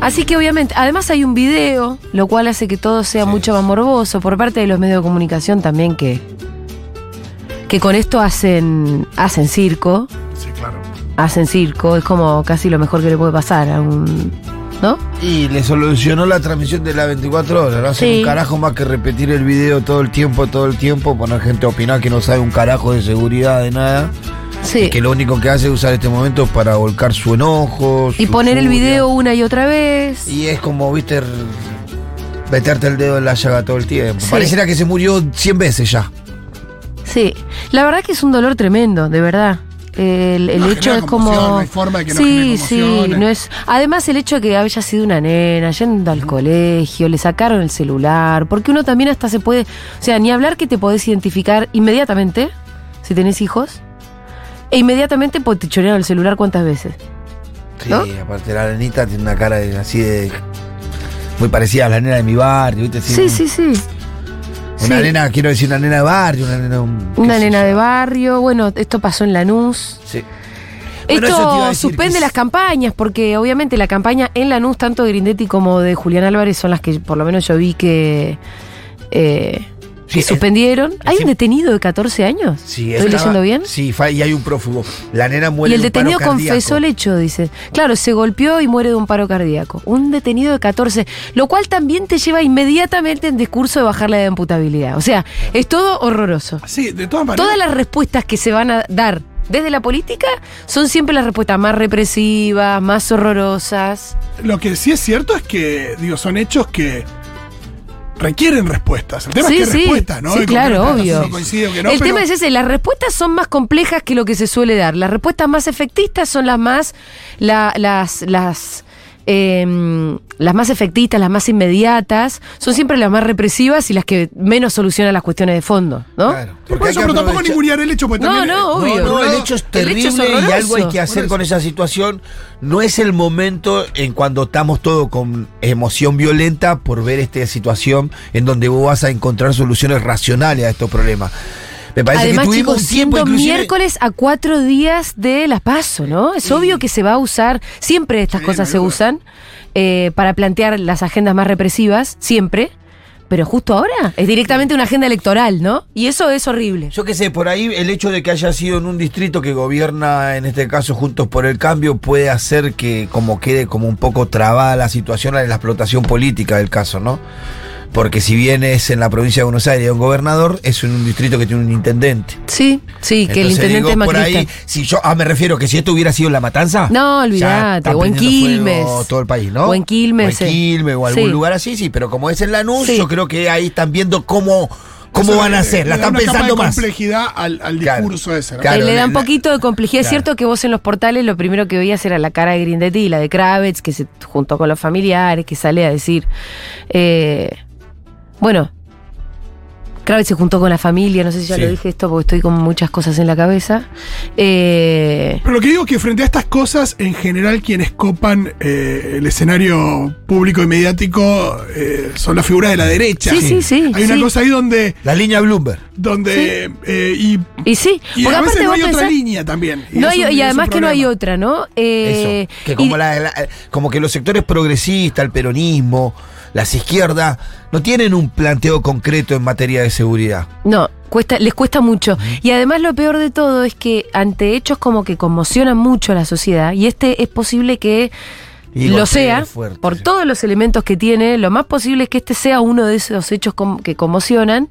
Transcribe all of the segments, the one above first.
Así que obviamente, además hay un video, lo cual hace que todo sea mucho más morboso por parte de los medios de comunicación también que que con esto hacen hacen circo, Sí, claro. hacen circo, es como casi lo mejor que le puede pasar a un ¿no? Y le solucionó la transmisión de las 24 horas. No hacen Sí. un carajo más que repetir el video todo el tiempo, todo el tiempo, poner gente a opinar que no sabe un carajo de seguridad, de nada. Sí. Que lo único que hace es usar este momento para volcar su enojo. Y su poner el video una y otra vez. Y es como, viste, meterte el dedo en la llaga todo el tiempo. Sí. Pareciera que se murió 100 veces ya. Sí, la verdad que es un dolor tremendo, de verdad. El, el No hecho es como. no hay forma de que no sí, genere sí, no es. Además, el hecho de que haya sido una nena, yendo al colegio, le sacaron el celular, porque uno también hasta se puede. O sea, ni hablar que te podés identificar inmediatamente, si tenés hijos, e inmediatamente pues, te chorearon el celular cuántas veces. Sí, ¿No? aparte la nenita tiene una cara de- así de. Muy parecida a la nena de mi barrio, ¿viste? Sí, sí, sí. Una Sí. nena, quiero decir, una nena de barrio, una nena. un- Una nena de barrio, bueno, esto pasó en Lanús. Sí. Bueno, Esto suspende que las campañas, porque obviamente la campaña en Lanús, tanto de Grindetti como de Julián Álvarez, son las que por lo menos yo vi que, eh, que Sí, es- suspendieron. ¿Hay un detenido de 14 años? Sí, ¿Estoy estaba- leyendo bien? Sí, y hay un prófugo. La nena muere Y el de un paro detenido confesó el hecho, dice. Claro, se golpeó y muere de un paro cardíaco. Un detenido de 14, lo cual también te lleva inmediatamente en discurso de bajar la edad de imputabilidad. O sea, es todo horroroso. Sí, de todas maneras. Todas las respuestas que se van a dar desde la política son siempre las respuestas más represivas, más horrorosas. Lo que sí es cierto es que, digo, son hechos que requieren respuestas. El tema Sí, es que sí. respuestas, ¿no? Sí, claro, obvio. que no, el pero- tema es ese, las respuestas son más complejas que lo que se suele dar. Las respuestas más efectistas son las más, la- las, las, em, las más efectistas, las más inmediatas, son siempre las más represivas y las que menos solucionan las cuestiones de fondo, ¿no? Claro, Por porque hay eso, pero tampoco ningunear el hecho, porque No, también. no, eh, obvio. No, no, el hecho es terrible hecho es y algo hay que hacer Por con esa situación. No es el momento en cuando estamos todos con emoción violenta por ver esta situación en donde vos vas a encontrar soluciones racionales a estos problemas. Me parece Además, que tuvimos chicos, siendo inclusive- miércoles a cuatro días de las paso, ¿no? Es obvio que se va a usar, siempre estas Sí, cosas se usan eh, para plantear las agendas más represivas, siempre. Pero justo ahora es directamente una agenda electoral, ¿no? Y eso es horrible. Yo qué sé, por ahí el hecho de que haya sido en un distrito que gobierna, en este caso Juntos por el Cambio, puede hacer que como quede como un poco trabada la situación a la explotación política del caso, ¿no? Porque si bien es en la provincia de Buenos Aires un gobernador, es en un distrito que tiene un intendente. Sí, sí, que el Entonces, intendente digo, es por ahí, si yo, ah, me refiero que si esto hubiera sido en La Matanza. No, olvídate, o en Quilmes. Todo el país, ¿no? O en Quilmes, O en eh. Quilmes o algún Sí. lugar así, sí, pero como es en Lanús, Sí. yo creo que ahí están viendo cómo, cómo van a hacer. La están una capa pensando de más. complejidad al, al Claro. discurso ese, ¿no? Claro, Eh, le da un poquito de complejidad. Es Claro. cierto que vos en los portales lo primero que veías era la cara de Grindetti y la de Kravitz, que se juntó con los familiares, que sale a decir. eh, bueno, Kravitz se juntó con la familia, no sé si ya Sí. lo dije esto porque estoy con muchas cosas en la cabeza. Eh, Pero lo que digo es que frente a estas cosas, en general quienes copan eh, el escenario público y mediático eh, son las figuras de la derecha. Sí, sí, sí, Hay una sí. cosa ahí donde, La línea Bloomberg. donde eh, y, y sí, y porque a veces aparte no hay otra línea también. Y no hay- un- y además que no hay otra, ¿no? Eh, Eso. Que como, y- la- la- como que los sectores progresistas, el peronismo, las izquierdas, no tienen un planteo concreto en materia de seguridad. No, cuesta, les cuesta mucho. Y además lo peor de todo es que ante hechos como que conmocionan mucho a la sociedad, y este es posible que Y lo sea, fuerte, por sí. todos los elementos que tiene, lo más posible es que este sea uno de esos hechos que conmocionan.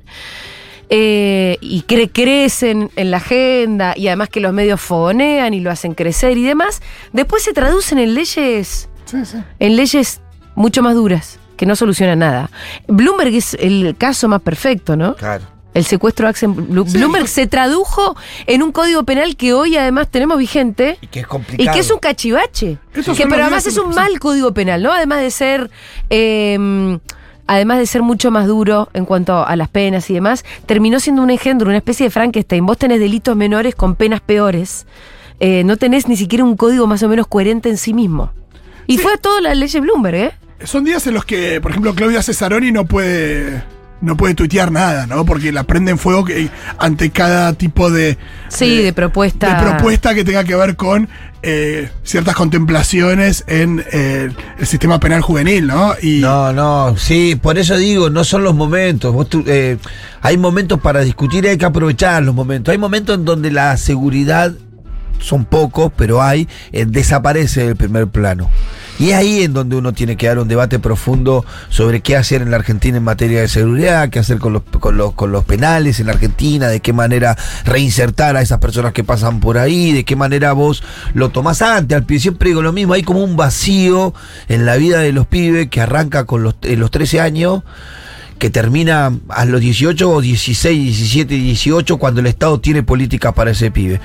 eh, y cre- crecen en la agenda y además que los medios fogonean y lo hacen crecer y demás, después se traducen en leyes Sí, sí. en leyes mucho más duras que no solucionan nada. Bloomberg es el caso más perfecto, ¿no? Claro. El secuestro de Axel Blu- Sí. Bloomberg se tradujo en un código penal que hoy además tenemos vigente. Y que es Y complicado. que es un cachivache. Que, pero además es un mal código penal, ¿no? Además de ser. eh, además de ser mucho más duro en cuanto a las penas y demás, terminó siendo un engendro, una especie de Frankenstein. Vos tenés delitos menores con penas peores. Eh, no tenés ni siquiera un código más o menos coherente en sí mismo. Y fue todo la ley de Bloomberg, ¿eh? Son días en los que, por ejemplo, Claudia Cesaroni no puede. No puede tuitear nada, ¿no? Porque la prende en fuego que, ante cada tipo de. Sí, de propuesta. de propuesta que tenga que ver con eh, ciertas contemplaciones en eh, el sistema penal juvenil, ¿no? Y No, no, sí, por eso digo, no son los momentos. Vos tú- eh, hay momentos para discutir y hay que aprovechar los momentos. Hay momentos en donde la seguridad, son pocos, pero hay, eh, desaparece del primer plano. Y es ahí en donde uno tiene que dar un debate profundo sobre qué hacer en la Argentina en materia de seguridad, qué hacer con los, con los, con los penales en la Argentina, de qué manera reinsertar a esas personas que pasan por ahí, de qué manera vos lo tomás antes. Al pie siempre digo lo mismo, hay como un vacío en la vida de los pibes que arranca con los, en los 13 años que termina a los 18 o 16, 17, 18 cuando el Estado tiene políticas para ese pibe.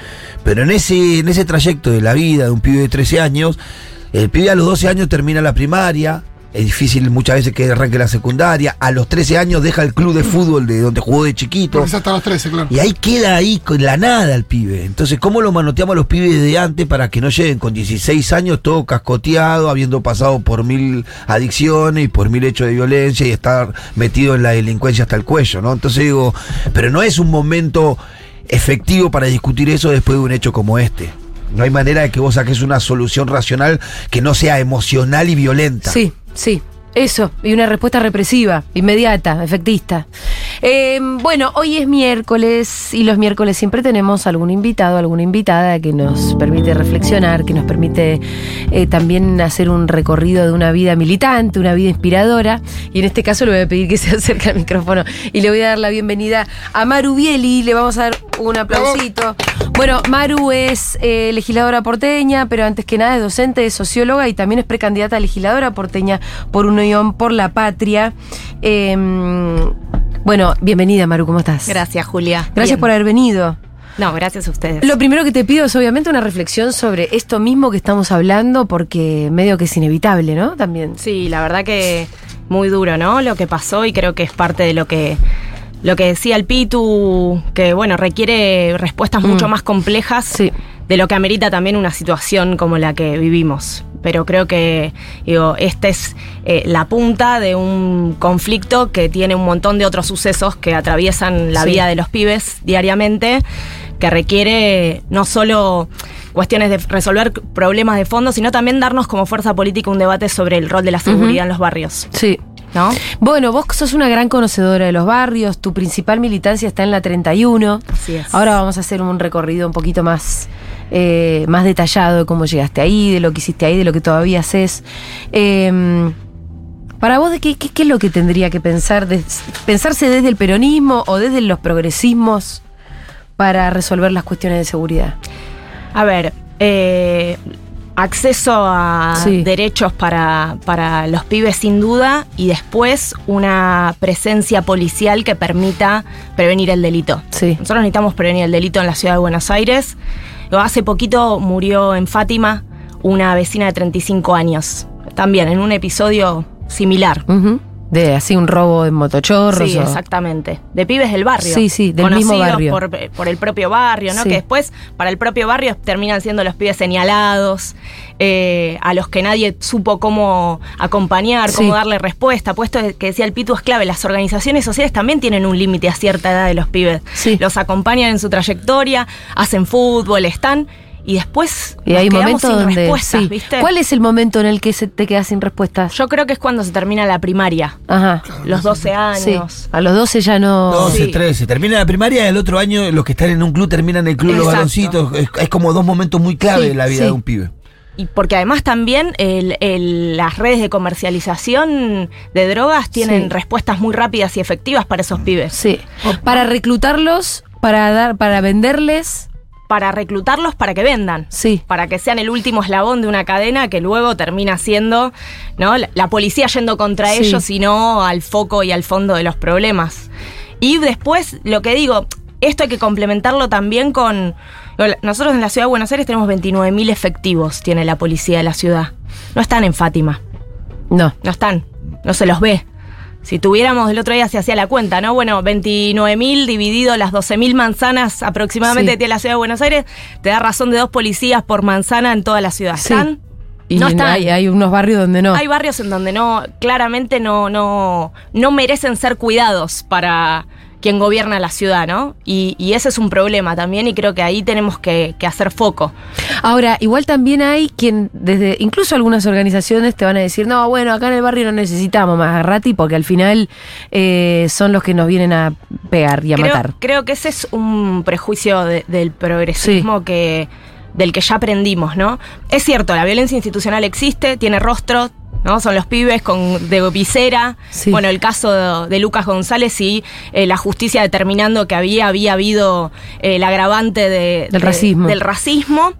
Pero en ese, en ese trayecto de la vida de un pibe de 13 años, el pibe a los 12 años termina la primaria, es difícil muchas veces que arranque la secundaria, a los 13 años deja el club de fútbol de donde jugó de chiquito. hasta los 13, claro. Y ahí queda ahí con la nada el pibe. Entonces, ¿cómo lo manoteamos a los pibes de antes para que no lleguen con 16 años todo cascoteado, habiendo pasado por mil adicciones y por mil hechos de violencia y estar metido en la delincuencia hasta el cuello, ¿no? Entonces digo, pero no es un momento efectivo para discutir eso después de un hecho como este. No hay manera de que vos saques una solución racional que no sea emocional y violenta. Sí, sí. Eso, y una respuesta represiva, inmediata, efectista. Eh, bueno, hoy es miércoles y los miércoles siempre tenemos algún invitado, alguna invitada que nos permite reflexionar, que nos permite eh, también hacer un recorrido de una vida militante, una vida inspiradora. Y en este caso le voy a pedir que se acerque al micrófono y le voy a dar la bienvenida a Maru Bieli. Le vamos a dar un aplausito. Bueno, Maru es eh, legisladora porteña, pero antes que nada es docente, es socióloga y también es precandidata a legisladora porteña por Unión por la Patria. Eh, bueno, bienvenida Maru, ¿cómo estás? Gracias, Julia. Gracias Bien. por haber venido. No, gracias a ustedes. Lo primero que te pido es obviamente una reflexión sobre esto mismo que estamos hablando, porque medio que es inevitable, ¿no? También. Sí, la verdad que muy duro, ¿no? Lo que pasó y creo que es parte de lo que lo que decía el Pitu, que bueno, requiere respuestas mucho más complejas Sí. de lo que amerita también una situación como la que vivimos. Pero creo que, digo, esta es eh, la punta de un conflicto que tiene un montón de otros sucesos que atraviesan la Sí. vida de los pibes diariamente, que requiere no solo cuestiones de resolver problemas de fondo, sino también darnos como fuerza política un debate sobre el rol de la seguridad en los barrios, Sí. ¿no? Bueno, vos sos una gran conocedora de los barrios, tu principal militancia está en la 31. Así es. Ahora vamos a hacer un recorrido un poquito más, eh, más detallado de cómo llegaste ahí, de lo que hiciste ahí, de lo que todavía haces. Eh, para vos, ¿de qué, qué- qué es lo que tendría que pensar? de- ¿Pensarse desde el peronismo o desde los progresismos para resolver las cuestiones de seguridad? A ver, eh, acceso a Sí. derechos para, para los pibes sin duda y después una presencia policial que permita prevenir el delito. Sí. Nosotros necesitamos prevenir el delito en la ciudad de Buenos Aires. Hace poquito murió en Fátima una vecina de 35 años, también en un episodio similar. De así un robo en motochorros. Sí, o- exactamente. De pibes del barrio. Sí, sí, del mismo Conocidos barrio. Por, por el propio barrio, ¿no? Sí. Que después, para el propio barrio, terminan siendo los pibes señalados, eh, a los que nadie supo cómo acompañar, Sí. cómo darle respuesta. Puesto que decía el Pitu es clave, las organizaciones sociales también tienen un límite a cierta edad de los pibes. Sí. Los acompañan en su trayectoria, hacen fútbol, están. Y después Y hay quedamos momentos sin donde. respuestas, sí. ¿viste? ¿Cuál es el momento en el que se te quedas sin respuestas? Yo creo que es cuando se termina la primaria, Ajá. los 12 Sí. años. A los 12 ya no. 12, Sí. 13. Termina la primaria y el otro año los que están en un club terminan en el club los Exacto. varoncitos. Es, es como dos momentos muy clave Sí, de la vida sí. de un pibe. Y porque además también el- el- las redes de comercialización de drogas tienen Sí. respuestas muy rápidas y efectivas para esos pibes. Sí. Para reclutarlos, para dar, para venderles. Para reclutarlos para que vendan. Sí. Para que sean el último eslabón de una cadena que luego termina siendo ¿no? la, la policía yendo contra Sí. ellos y no al foco y al fondo de los problemas. Y después, lo que digo, esto hay que complementarlo también con... Nosotros en la ciudad de Buenos Aires tenemos 29.000 efectivos, tiene la policía de la ciudad. No están en Fátima. No. No están. No se los ve. Si tuviéramos, el otro día se hacía la cuenta, ¿no? Bueno, 29.000 dividido las 12.000 manzanas aproximadamente Sí. que tiene la ciudad de Buenos Aires, te da razón de dos policías por manzana en toda la ciudad. Sí. ¿Están? Y no están. hay, hay unos barrios donde no. Hay barrios en donde no, claramente no, no, no merecen ser cuidados para quien gobierna la ciudad, ¿no? Y, y ese es un problema también y creo que ahí tenemos que, que hacer foco. Ahora, igual también hay quien, desde, incluso algunas organizaciones te van a decir, no, bueno, acá en el barrio no necesitamos más a Rati porque al final eh, son los que nos vienen a pegar y a creo, matar. creo que ese es un prejuicio de- del progresismo que del que ya aprendimos, ¿no? Es cierto, la violencia institucional existe, tiene rostro, ¿no? Son los pibes con de visera. Sí. Bueno, el caso de, de Lucas González y eh, la justicia determinando que había, había habido eh, el agravante de- Del de- racismo. del racismo.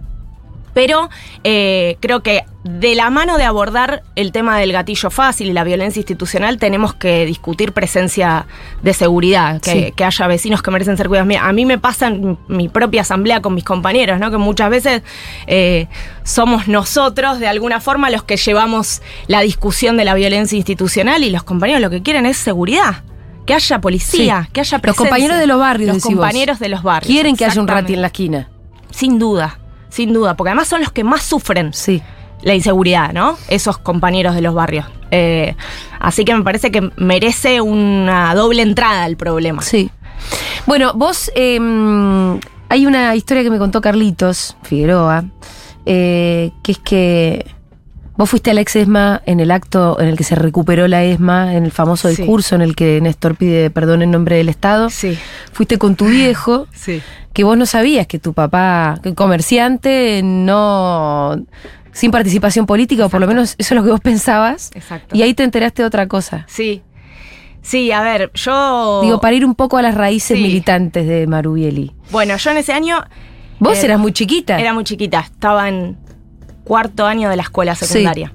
Pero eh, creo que de la mano de abordar el tema del gatillo fácil y la violencia institucional, tenemos que discutir presencia de seguridad, que, Sí. que haya vecinos que merecen ser cuidados. A mí me pasa en mi propia asamblea con mis compañeros, ¿no? Que muchas veces eh, somos nosotros, de alguna forma, los que llevamos la discusión de la violencia institucional y los compañeros lo que quieren es seguridad. Que haya policía, Sí. que haya Los presencia. compañeros de los barrios, Los vos. compañeros de los barrios. Quieren que haya un. Rati en la esquina. Sin duda, sin duda, porque además son los que más sufren Sí. la inseguridad, ¿no? Esos compañeros de los barrios. Eh, así que me parece que merece una doble entrada al problema. Sí. Bueno, vos, eh, hay una historia que me contó Carlitos Figueroa, eh, que es que vos fuiste a la ex ESMA en el acto en el que se recuperó la ESMA, en el famoso Sí. discurso en el que Néstor pide perdón en nombre del Estado. Sí, Fuiste con tu viejo, sí. que vos no sabías que tu papá, que comerciante, no... sin participación política, o por lo menos eso es lo que vos pensabas. Exacto. Y ahí te enteraste de otra cosa. Sí. Sí, a ver, yo. Digo, para ir un poco a las raíces Sí. militantes de Marubieli. Bueno, yo en ese año. Vos eh, eras muy chiquita. Era muy chiquita, estaba en cuarto año de la escuela secundaria.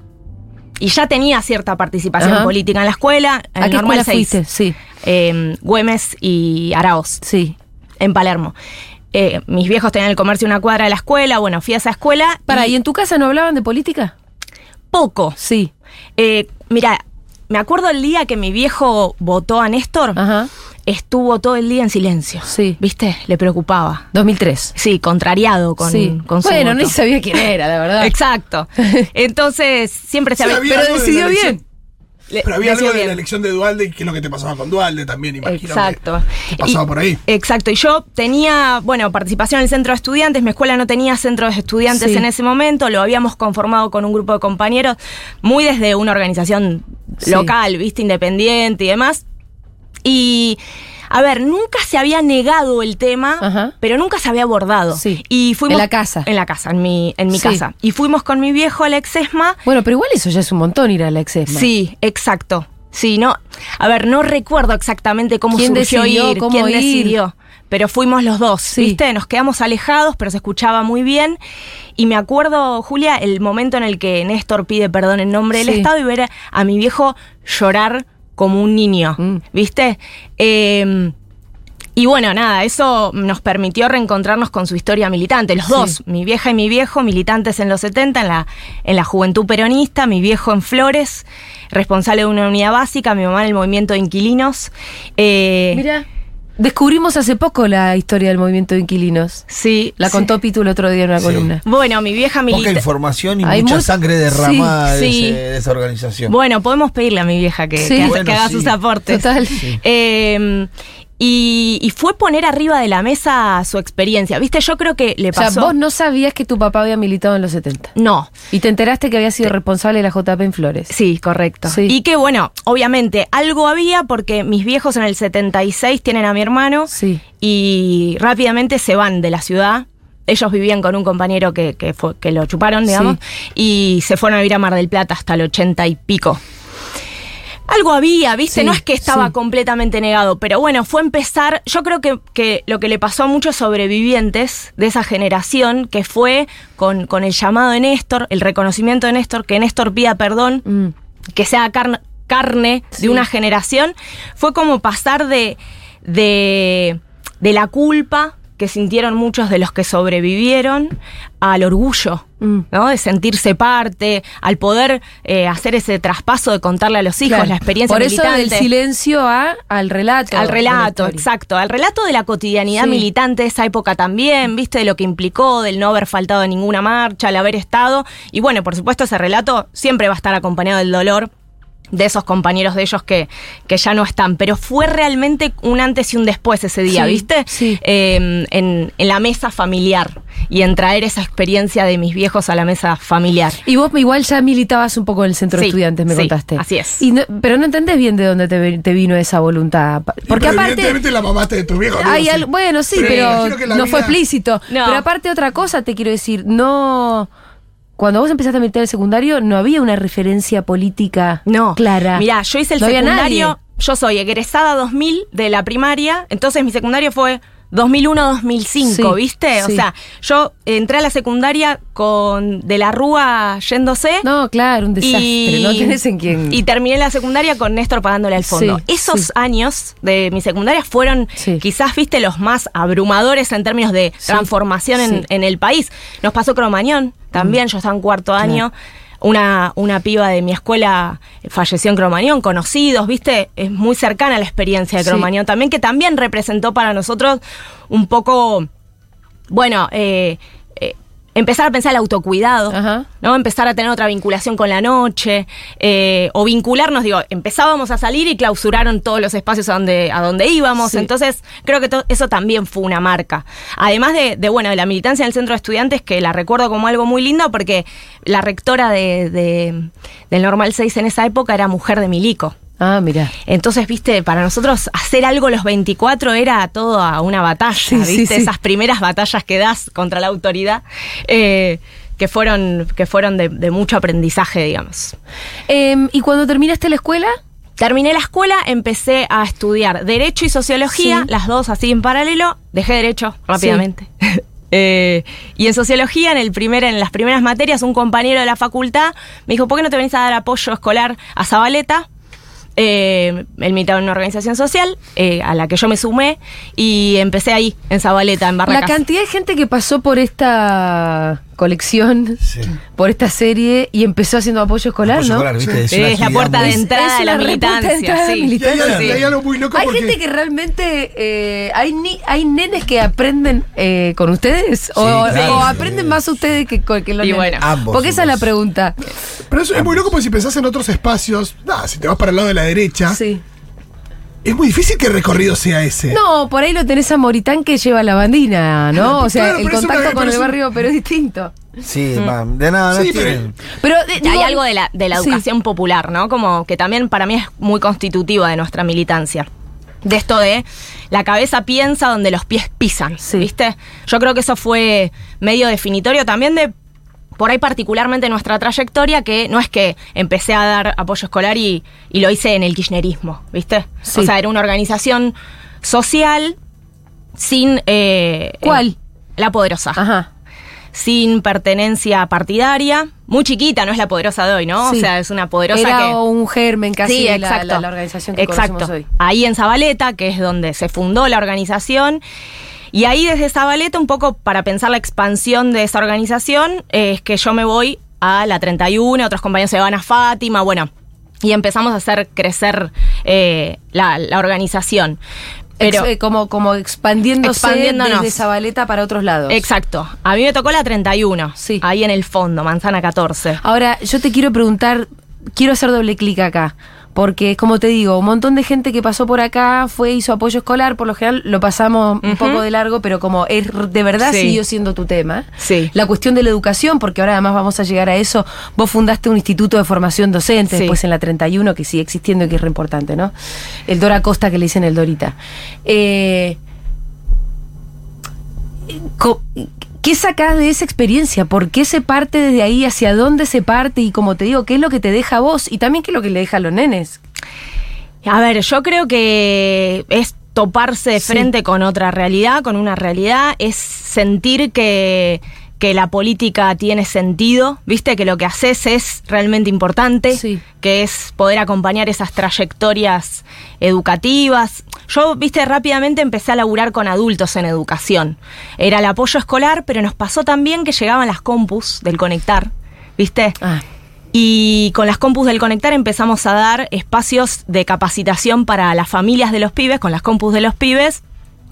Y ya tenía cierta participación Ajá. política en la escuela, en ¿A qué Normal escuela 6, fuiste? Sí, eh, Güemes y Araos. sí. en Palermo. Eh, mis viejos tenían el comercio una cuadra de la escuela, bueno, fui a esa escuela. Para, y ¿y en tu casa no hablaban de política? poco. Sí. Eh, mira, me acuerdo el día que mi viejo votó a Néstor, Ajá. Estuvo todo el día en silencio. Sí. ¿Viste? Le preocupaba. 2003. Sí, contrariado con, sí. con su bueno, voto. ni sabía quién era, la verdad. Exacto. Entonces, siempre se Sí, había... Pero decidió bien. le- Pero había algo de bien. la elección de Dualde y qué es lo que te pasaba con Dualde también, imagino. que- Exacto. que pasaba Y- por ahí. Exacto. Y yo tenía, bueno, participación en el centro de estudiantes. Mi escuela no tenía centro de estudiantes Sí. en ese momento. Lo habíamos conformado con un grupo de compañeros, muy desde una organización Sí. local, viste, independiente y demás. Y. A ver, nunca se había negado el tema, Ajá. pero nunca se había abordado. Sí. Y fuimos, En la casa. En la casa, en mi, en mi Sí. casa. Y fuimos con mi viejo a la exesma Bueno, pero igual eso ya es un montón ir a la exesma. Sí, exacto. Sí, no. A ver, no recuerdo exactamente cómo ¿Quién surgió decidió, ir, cómo quién ir? decidió. Pero fuimos los dos, Sí. ¿viste? Nos quedamos alejados, pero se escuchaba muy bien. Y me acuerdo, Julia, el momento en el que Néstor pide perdón en nombre del. Estado y ver a mi viejo llorar como un niño, Mm. ¿viste? Eh, y bueno, nada, eso nos permitió reencontrarnos con su historia militante, los Sí. dos, mi vieja y mi viejo, militantes en los 70 en la, en la juventud peronista, mi viejo en Flores, responsable de una unidad básica, mi mamá en el movimiento de inquilinos. Eh, Mira, descubrimos hace poco la historia del movimiento de inquilinos. sí, La sí. contó Pitu el otro día en una Sí. columna. Bueno, mi vieja Poca milita. información y Hay mucha mu- sangre derramada Sí, de, sí. ese- de esa organización. Bueno, podemos pedirle a mi vieja que, Sí. que haga- Bueno, que haga sí. sus aportes. Total. Eh, y, y fue poner arriba de la mesa su experiencia. ¿Viste? Yo creo que le O sea, pasó. vos no sabías que tu papá había militado en los 70. No, Y te enteraste que había sido responsable de la JP en Flores. Sí, correcto. Sí. Y que bueno, obviamente algo había porque mis viejos en el 76 tienen a mi hermano Sí. y rápidamente se van de la ciudad. Ellos vivían con un compañero que, que, fue- que lo chuparon, digamos, y se fueron a vivir a Mar del Plata hasta el 80 y pico. Algo había, ¿viste? Sí, no es que estaba sí. completamente negado, pero bueno, fue empezar. Yo creo que, que lo que le pasó a muchos sobrevivientes de esa generación, que fue con, con el llamado de Néstor, el reconocimiento de Néstor, que Néstor pida perdón, Mm. que sea carne, carne Sí. de una generación, fue como pasar de, de, de la culpa que sintieron muchos de los que sobrevivieron al orgullo, Mm. ¿no? De sentirse parte, al poder eh, hacer ese traspaso de contarle a los hijos Claro. la experiencia Por eso del silencio a, al relato. Al relato, exacto. Al relato de la cotidianidad Sí. militante de esa época también, viste, de lo que implicó, del no haber faltado a ninguna marcha, el haber estado. Y bueno, por supuesto, ese relato siempre va a estar acompañado del dolor de esos compañeros de ellos que, que ya no están. Pero fue realmente un antes y un después ese día, Sí, ¿viste? sí. Eh, en, en la mesa familiar y en traer esa experiencia de mis viejos a la mesa familiar. Y vos igual ya militabas un poco en el centro de estudiantes, me sí, contaste. así es. Y no- pero no entendés bien de dónde te, vino esa voluntad. Porque Pero aparte... Evidentemente la mamaste de tu viejo. Hay al- bueno, sí, Pero no fue explícito. No. Pero aparte otra cosa te quiero decir, no... Cuando vos empezaste a militar el secundario, no había una referencia política No. clara. Mirá, yo hice el No secundario. Yo soy egresada 2000 de la primaria, entonces mi secundario fue 2001-2005, Sí, ¿viste? sí. O sea, yo entré a la secundaria con De la Rúa yéndose. No, claro, un desastre. no tenés en quién... Y terminé la secundaria con Néstor pagándole al fondo. Sí, Esos años de mi secundaria fueron quizás, viste, los más abrumadores en términos de transformación en, en el país. Nos pasó Cromañón también, yo estaba en cuarto año. Una, una piba de mi escuela falleció en Cromañón, conocidos, viste, es muy cercana a la experiencia de Sí. Cromañón también, que también representó para nosotros un poco, bueno, eh, eh, empezar a pensar el autocuidado, Ajá. ¿no? Empezar a tener otra vinculación con la noche, eh, o vincularnos, digo, empezábamos a salir y clausuraron todos los espacios a donde, a donde íbamos, Sí. entonces creo que eso también fue una marca. Además de, de, bueno, de la militancia en el centro de estudiantes, que la recuerdo como algo muy lindo, porque la rectora de, de- del Normal 6 en esa época era mujer de Milico. Ah, mira. Entonces, viste, para nosotros hacer algo los 24 era todo a una batalla, Sí, viste, sí. esas primeras batallas que das contra la autoridad, eh, que fueron, que fueron de, de mucho aprendizaje, digamos. Em, ¿Y cuando terminaste la escuela? Terminé la escuela, empecé a estudiar Derecho y Sociología, las dos así en paralelo, dejé Derecho rápidamente. Eh, y en Sociología, en, el primer, en las primeras materias, un compañero de la facultad me dijo, ¿por qué no te venís a dar apoyo escolar a Zabaleta? Eh, él militaba en una organización social eh, a la que yo me sumé y empecé ahí, en Zabaleta, en La Barracas. cantidad de gente que pasó por esta colección, Sí. por esta serie y empezó haciendo apoyo escolar, Apoyo ¿no? escolar, ¿viste? Sí, es la puerta muy- de entrada Es de la militancia. entrada sí. Hay, militancia. algo- Sí. hay algo muy loco Hay porque. gente que realmente. eh, hay, ni, ¿Hay nenes que aprenden eh, con ustedes? ¿O, claro. o aprenden más ustedes que, que los Y nenes? bueno. Ambos, Porque esa es la pregunta. Pero eso es muy loco porque si pensás en otros espacios, nada, si te vas para el lado de la derecha, Sí. es muy difícil que el recorrido sea ese. No, por ahí lo tenés a Moritán que lleva la bandina, ¿no? O sea, Claro, el pero es una- contacto con pero el un- barrio, pero es distinto. Sí, va, de nada, no Sí, pero- tienen. Pero eh, hay algo de la, de la Sí. educación popular, ¿no? Como que también para mí es muy constitutiva de nuestra militancia. De esto de la cabeza piensa donde los pies pisan, Sí. ¿viste? Yo creo que eso fue medio definitorio también de, por ahí particularmente nuestra trayectoria, que no es que empecé a dar apoyo escolar y, y lo hice en el kirchnerismo, ¿viste? Sí. O sea, era una organización social sin... eh, ¿Cuál? eh, la poderosa Ajá. sin pertenencia partidaria, muy chiquita, no es la poderosa de hoy, ¿no? Sí. O sea, es una poderosa Era que... un germen casi sí, de la, la- la organización que exacto. conocemos hoy. Ahí en Zabaleta, que es donde se fundó la organización. Y ahí desde Zabaleta, un poco para pensar la expansión de esa organización, es que yo me voy a la 31, otros compañeros se van a Fátima, bueno, y empezamos a hacer crecer eh, la, la organización. Pero, Ex- eh, como, como expandiéndose Expandiéndonos. desde Zabaleta para otros lados. exacto. A mí me tocó la 31, Sí. ahí en el fondo, Manzana 14. Ahora, yo te quiero preguntar, quiero hacer doble clic acá. Porque, como te digo, un montón de gente que pasó por acá fue, hizo apoyo escolar, por lo general lo pasamos un poco de largo, pero como es de verdad Sí. siguió siendo tu tema. Sí. La cuestión de la educación, porque ahora además vamos a llegar a eso. Vos fundaste un instituto de formación docente, Sí. después en la 31, que sigue existiendo y que es re importante, ¿no? El Dora Costa que le dicen el Dorita. Eh, ¿Qué sacás de esa experiencia? ¿Por qué se parte desde ahí? ¿Hacia dónde se parte? Y como te digo, ¿qué es lo que te deja a vos? Y también qué es lo que le deja a los nenes. A ver, yo creo que es toparse de Sí. frente con otra realidad, con una realidad, es sentir que, que la política tiene sentido, viste, que lo que haces es realmente importante, Sí. que es poder acompañar esas trayectorias educativas. Yo, viste, rápidamente empecé a laburar con adultos en educación. Era el apoyo escolar, pero nos pasó también que llegaban las compus del conectar, viste. Ah, Y con las compus del Conectar empezamos a dar espacios de capacitación para las familias de los pibes, con las compus de los pibes,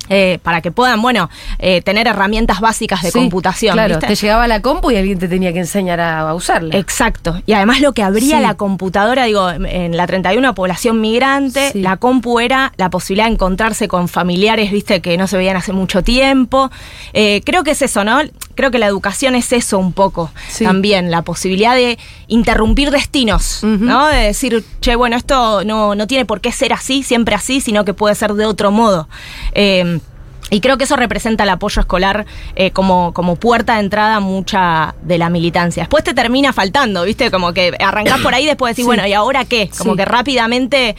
eh, para que puedan, bueno, eh, tener herramientas básicas de sí, computación. Claro, ¿viste? te llegaba la compu y alguien te tenía que enseñar a, a usarla. Exacto. Y además lo que abría Sí. la computadora, digo, en la 31 población migrante, Sí. la compu era la posibilidad de encontrarse con familiares, viste, que no se veían hace mucho tiempo. Eh, creo que es eso, ¿no? Creo que la educación es eso un poco Sí. también, la posibilidad de interrumpir destinos. ¿no? De decir, che, bueno, esto no, no tiene por qué ser así, siempre así, sino que puede ser de otro modo. Eh, y creo que eso representa el apoyo escolar eh, como, como puerta de entrada a mucha de la militancia. Después te termina faltando, ¿viste? Como que arrancás por ahí y después decís, Sí. bueno, ¿y ahora qué? Como Sí. que rápidamente,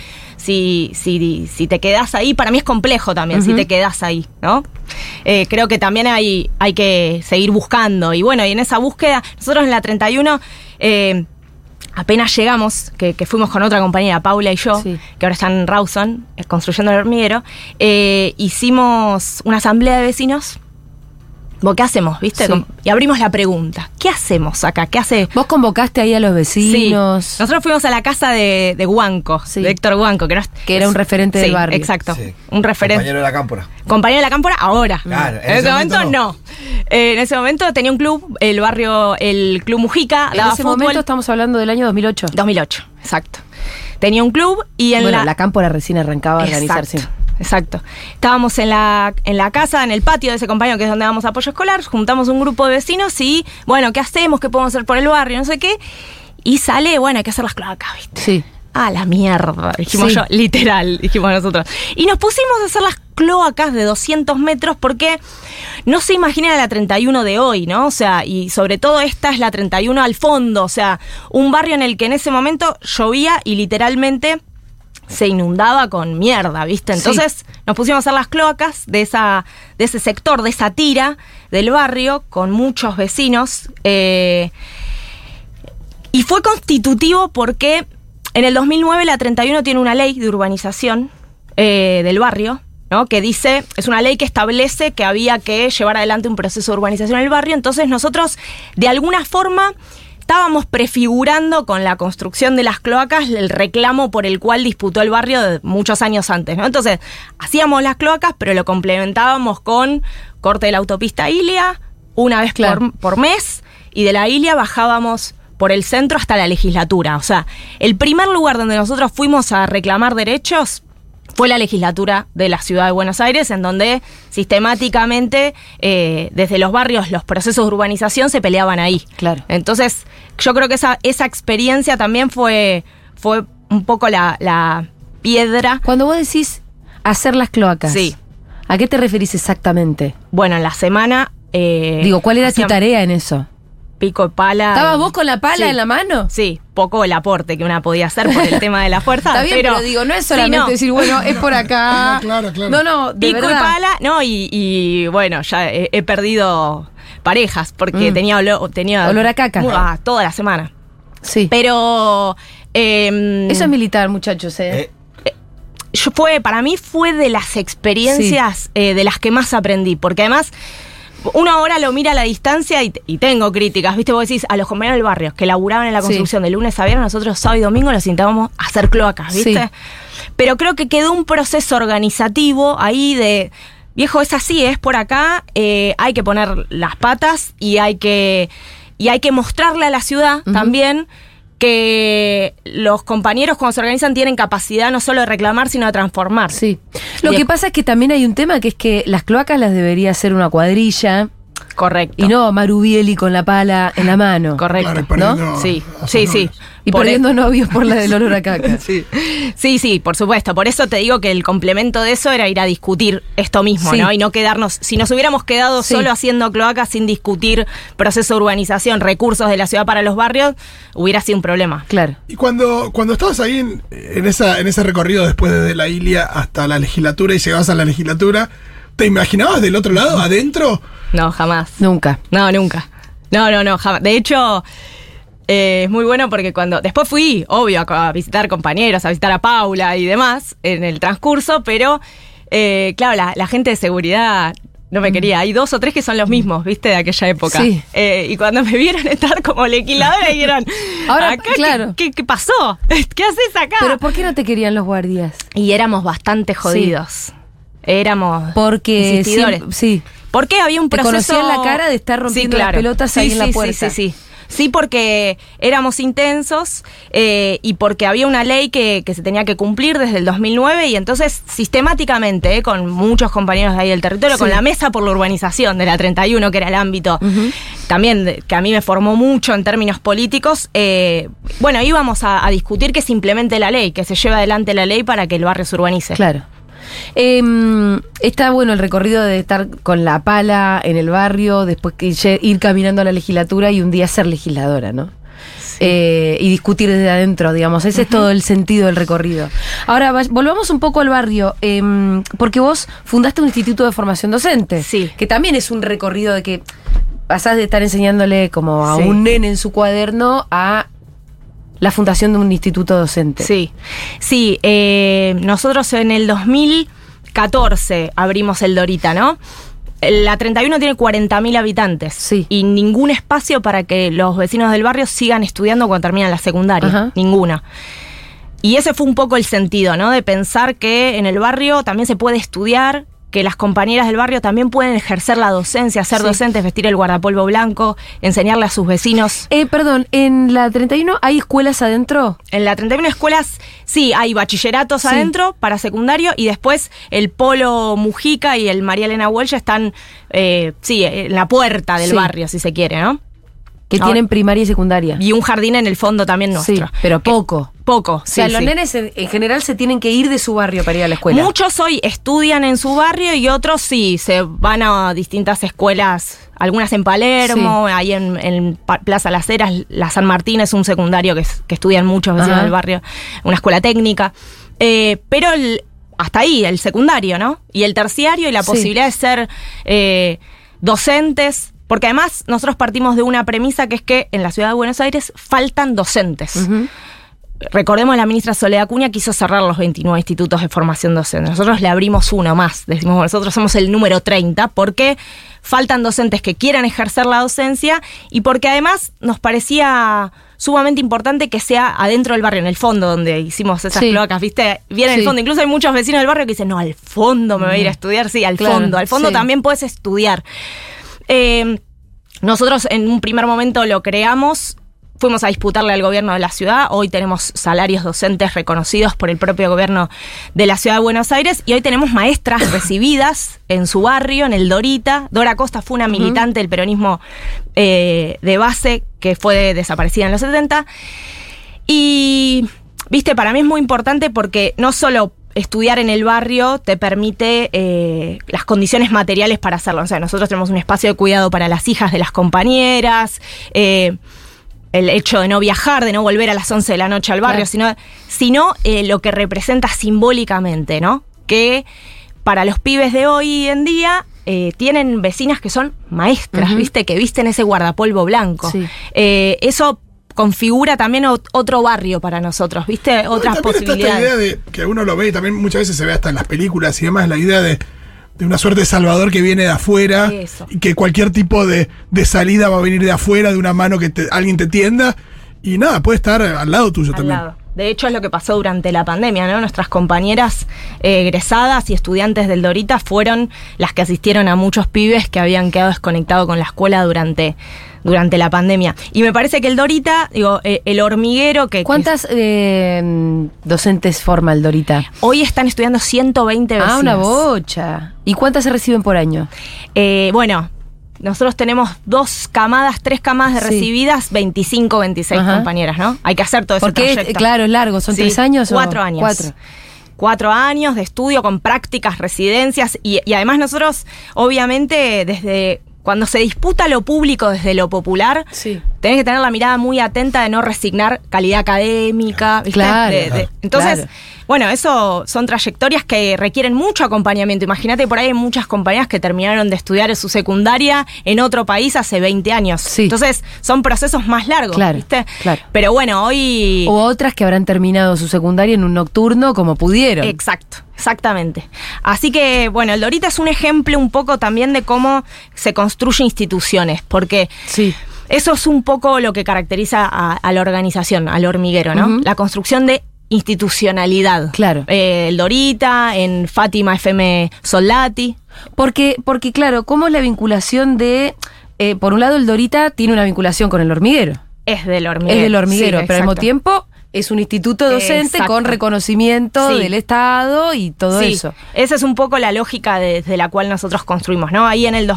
si, si, si te quedás ahí, para mí es complejo también, si te quedás ahí, ¿no? Eh, creo que también hay, hay que seguir buscando. Y bueno, y en esa búsqueda, nosotros en la 31... Eh, Apenas llegamos, que, que fuimos con otra compañera, Paula y yo, Sí. que ahora están en Rawson, eh, construyendo el hormiguero, eh, hicimos una asamblea de vecinos. Bueno, ¿Qué hacemos? ¿Viste? Sí. Y abrimos la pregunta. ¿Qué hacemos acá? ¿Qué hace? Vos convocaste ahí a los vecinos. Sí. Nosotros fuimos a la casa de, de Guanco, Sí. de Héctor Guanco, que, no es- Que era un referente del Sí, barrio. Exacto. Sí. Un referente. Compañero de la cámpora. Compañero de la cámpora ahora. Claro, en, ese momento, no. Eh, en ese momento tenía un club, el barrio, el Club Mujica, En daba ese fútbol. momento estamos hablando del año 2008. 2008, exacto. Tenía un club y en bueno, la... la, cámpora recién arrancaba a organizarse. Exacto, exacto. Estábamos en la, en la casa, en el patio de ese compañero que es donde damos apoyo escolar, juntamos un grupo de vecinos y, bueno, ¿qué hacemos? ¿Qué podemos hacer por el barrio? No sé qué. Y sale, bueno, hay que hacer las cloacas, ¿viste? Sí. Ah, la mierda, dijimos Sí. yo, literal, dijimos nosotros. Y nos pusimos a hacer las cloacas de 200 metros porque no se imagina la 31 de hoy, ¿no? O sea, y sobre todo esta es la 31 al fondo, o sea, un barrio en el que en ese momento llovía y literalmente se inundaba con mierda, ¿viste? Sí. Entonces nos pusimos a hacer las cloacas de, esa, de ese sector, de esa tira del barrio, con muchos vecinos. eh, y fue constitutivo porque en el 2009 la 31 tiene una ley de urbanización eh, del barrio, ¿no? Que dice, es una ley que establece que había que llevar adelante un proceso de urbanización en el barrio. Entonces nosotros, de alguna forma, estábamos prefigurando con la construcción de las cloacas el reclamo por el cual disputó el barrio de muchos años antes, ¿no? Entonces, hacíamos las cloacas, pero lo complementábamos con corte de la autopista Ilia, una vez Claro. por, por mes, y de la Ilia bajábamos por el centro hasta la legislatura. O sea, el primer lugar donde nosotros fuimos a reclamar derechos fue la legislatura de la ciudad de Buenos Aires, en donde sistemáticamente eh, desde los barrios los procesos de urbanización se peleaban ahí. Claro. Entonces, yo creo que esa, esa experiencia también fue, fue un poco la, la piedra. Cuando vos decís hacer las cloacas, Sí. ¿a qué te referís exactamente? Bueno, en la semana. eh, Digo, ¿cuál era tu tarea en eso? Pico pala. ¿Estabas y- vos con la pala Sí. en la mano? Sí, poco el aporte que una podía hacer por el tema de la fuerza. Está bien, pero, pero, digo, no es Sí, solamente no. decir, bueno, es por acá. No, claro, claro. No, no, de Pico y pala, no, y, y, bueno, ya he, he perdido parejas porque Mm. tenía olor, tenía Olor a caca. Ah, toda la semana. Sí. Pero em, Eso es militar, muchachos, ¿eh? Eh, yo fue, para mí fue de las experiencias eh, de las que más aprendí, porque además uno ahora lo mira a la distancia y, y tengo críticas, ¿viste? Vos decís a los compañeros del barrio que laburaban en la Sí. construcción de lunes a viernes, nosotros sábado y domingo nos intentábamos hacer cloacas, ¿viste? Sí. Pero creo que quedó un proceso organizativo ahí de, viejo, es así, es por acá, eh, hay que poner las patas y hay que, y hay que mostrarle a la ciudad también que los compañeros cuando se organizan tienen capacidad no solo de reclamar, sino de transformar. Sí. Lo Y que es- pasa es que también hay un tema que es que las cloacas las debería hacer una cuadrilla Correcto. y no Marubieli con la pala en la mano. Correcto. Claro, perdiendo Sí, sí, sí. Y Por perdiendo novios por la del olor a caca. Sí. sí, sí, por supuesto. Por eso te digo que el complemento de eso era ir a discutir esto mismo, Sí. ¿no? Y no quedarnos, si nos hubiéramos quedado Sí. solo haciendo cloacas sin discutir proceso de urbanización, recursos de la ciudad para los barrios, hubiera sido un problema. Claro. Y cuando, cuando estabas ahí en, en esa, en ese recorrido después de la Ilia hasta la legislatura y llegabas a la legislatura, ¿te imaginabas del otro lado, adentro? No, jamás. Nunca. No, nunca. No, no, no, jamás. De hecho, Eh, es muy bueno porque cuando. Después fui, obvio, a, a visitar compañeros, a visitar a Paula y demás en el transcurso, pero eh, claro, la, la gente de seguridad no me quería. Hay dos o tres que son los mismos, ¿viste? De aquella época. Sí. Eh, y cuando me vieron estar como legisladora, dijeron. Ahora, "Acá, ¿qué- claro. ¿qué, qué pasó? ¿Qué haces acá? Pero ¿por qué no te querían los guardias? y éramos bastante jodidos. Éramos. Porque siempre- sí. Porque había un Te proceso. conocían la cara de estar rompiendo las pelotas ahí en la puerta. Sí, sí, sí. Sí, porque éramos intensos eh, y porque había una ley que, que se tenía que cumplir desde el 2009 y entonces sistemáticamente, eh, con muchos compañeros de ahí del territorio, Sí. con la mesa por la urbanización de la 31, que era el ámbito también que a mí me formó mucho en términos políticos, eh, bueno, íbamos a, a discutir que se implemente la ley, que se lleve adelante la ley para que el barrio se urbanice. Claro. Em, está bueno el recorrido de estar con la pala en el barrio, después que ir caminando a la legislatura y un día ser legisladora, ¿no? Eh, y discutir desde adentro, digamos. Ese es todo el sentido del recorrido. Ahora, va- volvamos un poco al barrio, em, porque vos fundaste un instituto de formación docente. Sí. Que también es un recorrido de que pasás de estar enseñándole como a Sí. un nene en su cuaderno a la fundación de un instituto docente. Sí, sí. eh, nosotros en el 2014 abrimos el Dorita, ¿no? La 31 tiene 40.000 habitantes Sí. y ningún espacio para que los vecinos del barrio sigan estudiando cuando terminan la secundaria. Ajá. Ninguna. Y ese fue un poco el sentido, ¿no? De pensar que en el barrio también se puede estudiar, que las compañeras del barrio también pueden ejercer la docencia, ser Sí. docentes, vestir el guardapolvo blanco, enseñarle a sus vecinos. Eh, perdón, en la 31 hay escuelas adentro. En la 31 escuelas, sí, hay bachilleratos Sí. adentro para secundario y después el Polo Mujica y el María Elena Walsh están, eh, sí, en la puerta del Sí. barrio, si se quiere, ¿no? Que Ahora- tienen primaria y secundaria. Y un jardín en el fondo también Sí, nuestro. pero Que- poco. Poco, O sea, sí, los sí. nenes en, en general se tienen que ir de su barrio para ir a la escuela. Muchos hoy estudian en su barrio y otros sí, se van a distintas escuelas, algunas en Palermo, ahí en, Plaza Las Heras, la San Martín es un secundario que, que estudian muchos vecinos del barrio, una escuela técnica. Eh, pero el- hasta ahí, el secundario, ¿no? Y el terciario y la Sí. posibilidad de ser eh, docentes. Porque además nosotros partimos de una premisa que es que en la ciudad de Buenos Aires faltan docentes. Ujú. Recordemos, la ministra Soledad Acuña quiso cerrar los 29 institutos de formación docente. Nosotros le abrimos uno más. Decimos, nosotros somos el número 30 porque faltan docentes que quieran ejercer la docencia y porque además nos parecía sumamente importante que sea adentro del barrio, en el fondo donde hicimos esas Sí. cloacas, ¿viste? Bien en Sí. el fondo. Incluso hay muchos vecinos del barrio que dicen, no, al fondo me voy a ir a estudiar. Sí, al Claro, fondo. Al fondo sí. también puedes estudiar. Eh, nosotros en un primer momento lo creamos, fuimos a disputarle al gobierno de la ciudad, hoy tenemos salarios docentes reconocidos por el propio gobierno de la ciudad de Buenos Aires y hoy tenemos maestras recibidas en su barrio, en el Dorita. Dora Costa fue una militante del peronismo eh, de base que fue desaparecida en los 70. Y, viste, para mí es muy importante porque no solo estudiar en el barrio te permite eh, las condiciones materiales para hacerlo. O sea, nosotros tenemos un espacio de cuidado para las hijas de las compañeras, eh, el hecho de no viajar, de no volver a las 11 de la noche al barrio, Claro. sino, sino eh, lo que representa simbólicamente, ¿no? Que para los pibes de hoy en día eh, tienen vecinas que son maestras. ¿viste? Que visten ese guardapolvo blanco. Sí. Eh, eso configura también ot- otro barrio para nosotros, ¿viste? Otras también está esta idea posibilidades. de que uno lo ve y también muchas veces se ve hasta en las películas y demás, la idea de, de una suerte de salvador que viene de afuera Eso. y que cualquier tipo de, de salida va a venir de afuera, de una mano que te- alguien te tienda y nada, puede estar al lado tuyo Al también. lado. De hecho, es lo que pasó durante la pandemia, ¿no? Nuestras compañeras eh, egresadas y estudiantes del Dorita fueron las que asistieron a muchos pibes que habían quedado desconectados con la escuela durante, durante la pandemia. Y me parece que el Dorita, digo, eh, el hormiguero que... que ¿Cuántas eh, docentes forma el Dorita? hoy están estudiando 120 vecinas. Ah, una bocha. ¿Y cuántas se reciben por año? Eh, bueno, nosotros tenemos dos camadas, tres camadas de Sí. recibidas, 25, 26 Ajá. compañeras, ¿no? Hay que hacer todo ese Porque, es- claro, es largo, son Sí, tres años Cuatro o años. Cuatro. Cuatro años de estudio con prácticas, residencias y, y además nosotros, obviamente, desde cuando se disputa lo público desde lo popular, Sí. Tenés que tener la mirada muy atenta de no resignar calidad académica. ¿viste? Claro, De- de- entonces, claro. bueno, eso son trayectorias que requieren mucho acompañamiento. Imagínate, por ahí hay muchas compañías que terminaron de estudiar su secundaria en otro país hace 20 años. Sí. Entonces, son procesos más largos, Claro, ¿viste? claro. Pero bueno, hoy... O otras que habrán terminado su secundaria en un nocturno como pudieron. Exacto, exactamente. Así que, bueno, el Dorita es un ejemplo un poco también de cómo se construyen instituciones, porque Sí. Eso es un poco lo que caracteriza a, a la organización, al hormiguero, ¿no? La construcción de institucionalidad. Claro. Eh, el Dorita, en Fátima FM Soldati. Porque, porque claro, ¿cómo es la vinculación de. eh, por un lado, el Dorita tiene una vinculación con el hormiguero. Es del hormiguero. Es del hormiguero, Sí, pero al mismo tiempo es un instituto docente Exacto. con reconocimiento Sí. del Estado y todo Sí, eso. Esa es un poco la lógica desde la cual nosotros construimos, ¿no? Ahí en el